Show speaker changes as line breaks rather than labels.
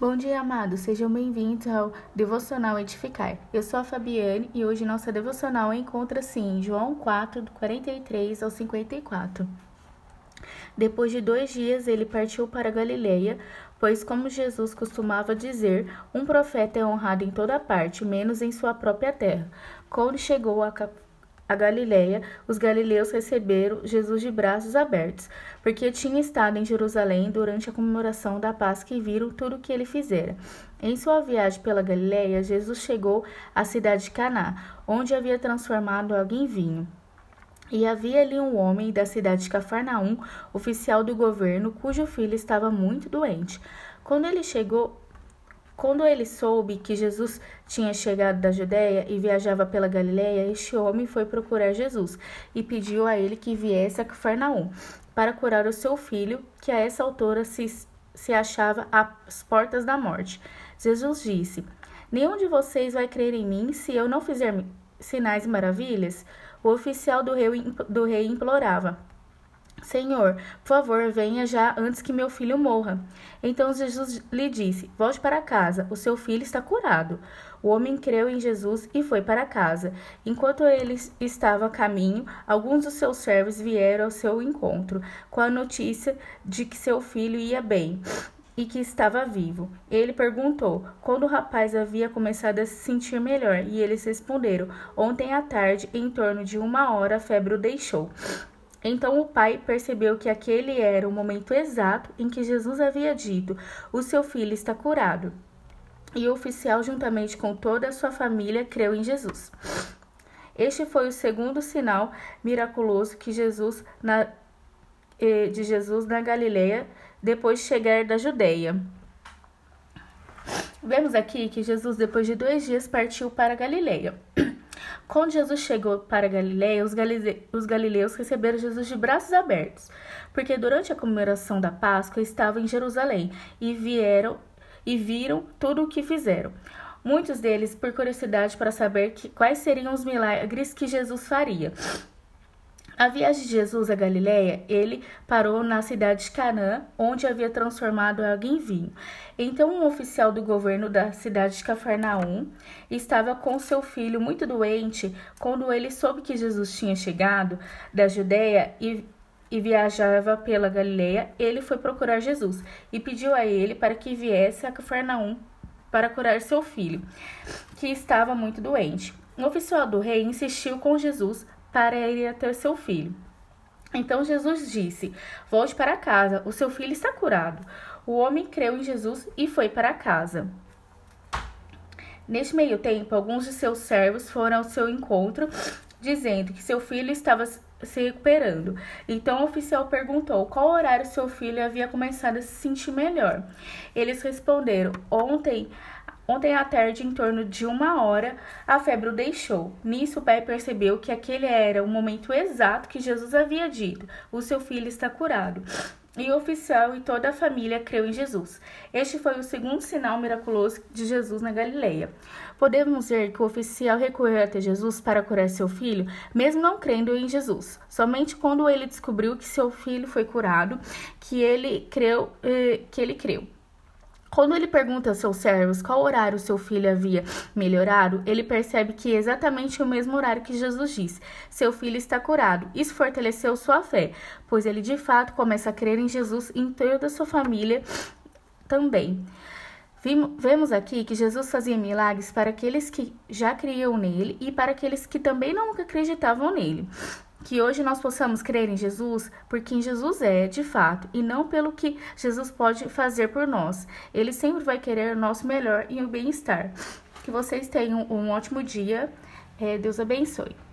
Bom dia, amados. Sejam bem-vindos ao Devocional Edificar. Eu sou a Fabiane e hoje nossa devocional encontra-se em João 4, do 43 ao 54. Depois de dois dias, ele partiu para Galileia, pois, como Jesus costumava dizer, um profeta é honrado em toda parte, menos em sua própria terra. Quando chegou a a Galiléia, os galileus receberam Jesus de braços abertos, porque tinha estado em Jerusalém durante a comemoração da Páscoa e viram tudo o que ele fizera. Em sua viagem pela Galiléia, Jesus chegou à cidade de Caná, onde havia transformado água em vinho. E havia ali um homem da cidade de Cafarnaum, oficial do governo, cujo filho estava muito doente. Quando ele chegou quando ele soube que Jesus tinha chegado da Judéia e viajava pela Galiléia, este homem foi procurar Jesus e pediu a ele que viesse a Cafarnaum para curar o seu filho, que a essa altura se, se achava às portas da morte. Jesus disse: Nenhum de vocês vai crer em mim se eu não fizer sinais e maravilhas? O oficial do rei, do rei implorava. Senhor, por favor, venha já antes que meu filho morra. Então Jesus lhe disse: Volte para casa, o seu filho está curado. O homem creu em Jesus e foi para casa. Enquanto ele estava a caminho, alguns dos seus servos vieram ao seu encontro com a notícia de que seu filho ia bem e que estava vivo. Ele perguntou quando o rapaz havia começado a se sentir melhor, e eles responderam: Ontem à tarde, em torno de uma hora, a febre o deixou. Então o pai percebeu que aquele era o momento exato em que Jesus havia dito: O seu filho está curado. E o oficial, juntamente com toda a sua família, creu em Jesus. Este foi o segundo sinal miraculoso que Jesus na, eh, de Jesus na Galileia depois de chegar da Judeia. Vemos aqui que Jesus, depois de dois dias, partiu para Galileia. Quando Jesus chegou para Galiléia, os, galile... os galileus receberam Jesus de braços abertos, porque durante a comemoração da Páscoa estavam em Jerusalém e vieram e viram tudo o que fizeram. Muitos deles por curiosidade para saber que, quais seriam os milagres que Jesus faria. A viagem de Jesus a Galiléia, ele parou na cidade de Canaã, onde havia transformado água em vinho. Então, um oficial do governo da cidade de Cafarnaum estava com seu filho muito doente quando ele soube que Jesus tinha chegado da Judéia e, e viajava pela Galiléia. Ele foi procurar Jesus e pediu a ele para que viesse a Cafarnaum para curar seu filho, que estava muito doente. O oficial do rei insistiu com Jesus para ir até seu filho. Então Jesus disse: Volte para casa, o seu filho está curado. O homem creu em Jesus e foi para casa. Neste meio tempo, alguns de seus servos foram ao seu encontro, dizendo que seu filho estava se recuperando. Então o oficial perguntou qual horário seu filho havia começado a se sentir melhor. Eles responderam: Ontem Ontem à tarde, em torno de uma hora, a febre o deixou. Nisso, o pai percebeu que aquele era o momento exato que Jesus havia dito: o seu filho está curado. E o oficial e toda a família creu em Jesus. Este foi o segundo sinal miraculoso de Jesus na Galileia. Podemos ver que o oficial recorreu até Jesus para curar seu filho, mesmo não crendo em Jesus. Somente quando ele descobriu que seu filho foi curado, que ele creu, eh, que ele creu. Quando ele pergunta aos seus servos qual horário seu filho havia melhorado, ele percebe que é exatamente o mesmo horário que Jesus disse: seu filho está curado. Isso fortaleceu sua fé, pois ele de fato começa a crer em Jesus e em toda a sua família também. Vemos aqui que Jesus fazia milagres para aqueles que já criam nele e para aqueles que também não acreditavam nele. Que hoje nós possamos crer em Jesus por quem Jesus é, de fato, e não pelo que Jesus pode fazer por nós. Ele sempre vai querer o nosso melhor e o bem-estar. Que vocês tenham um ótimo dia. É, Deus abençoe.